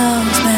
songs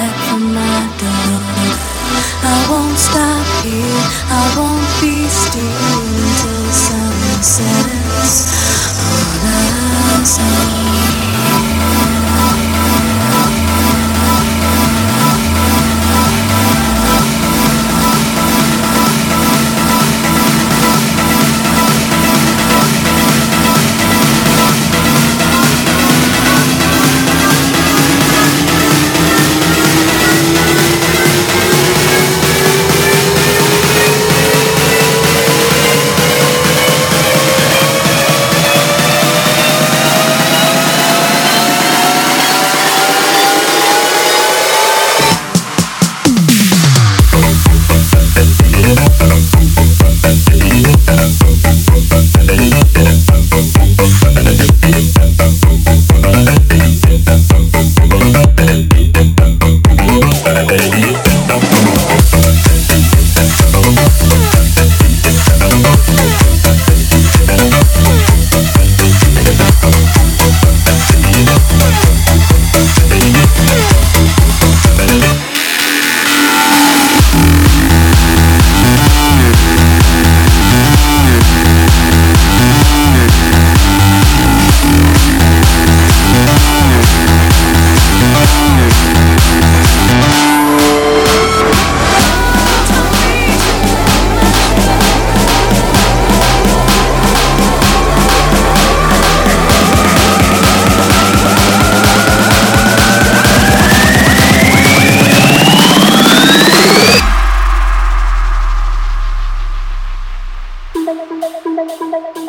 Gracias.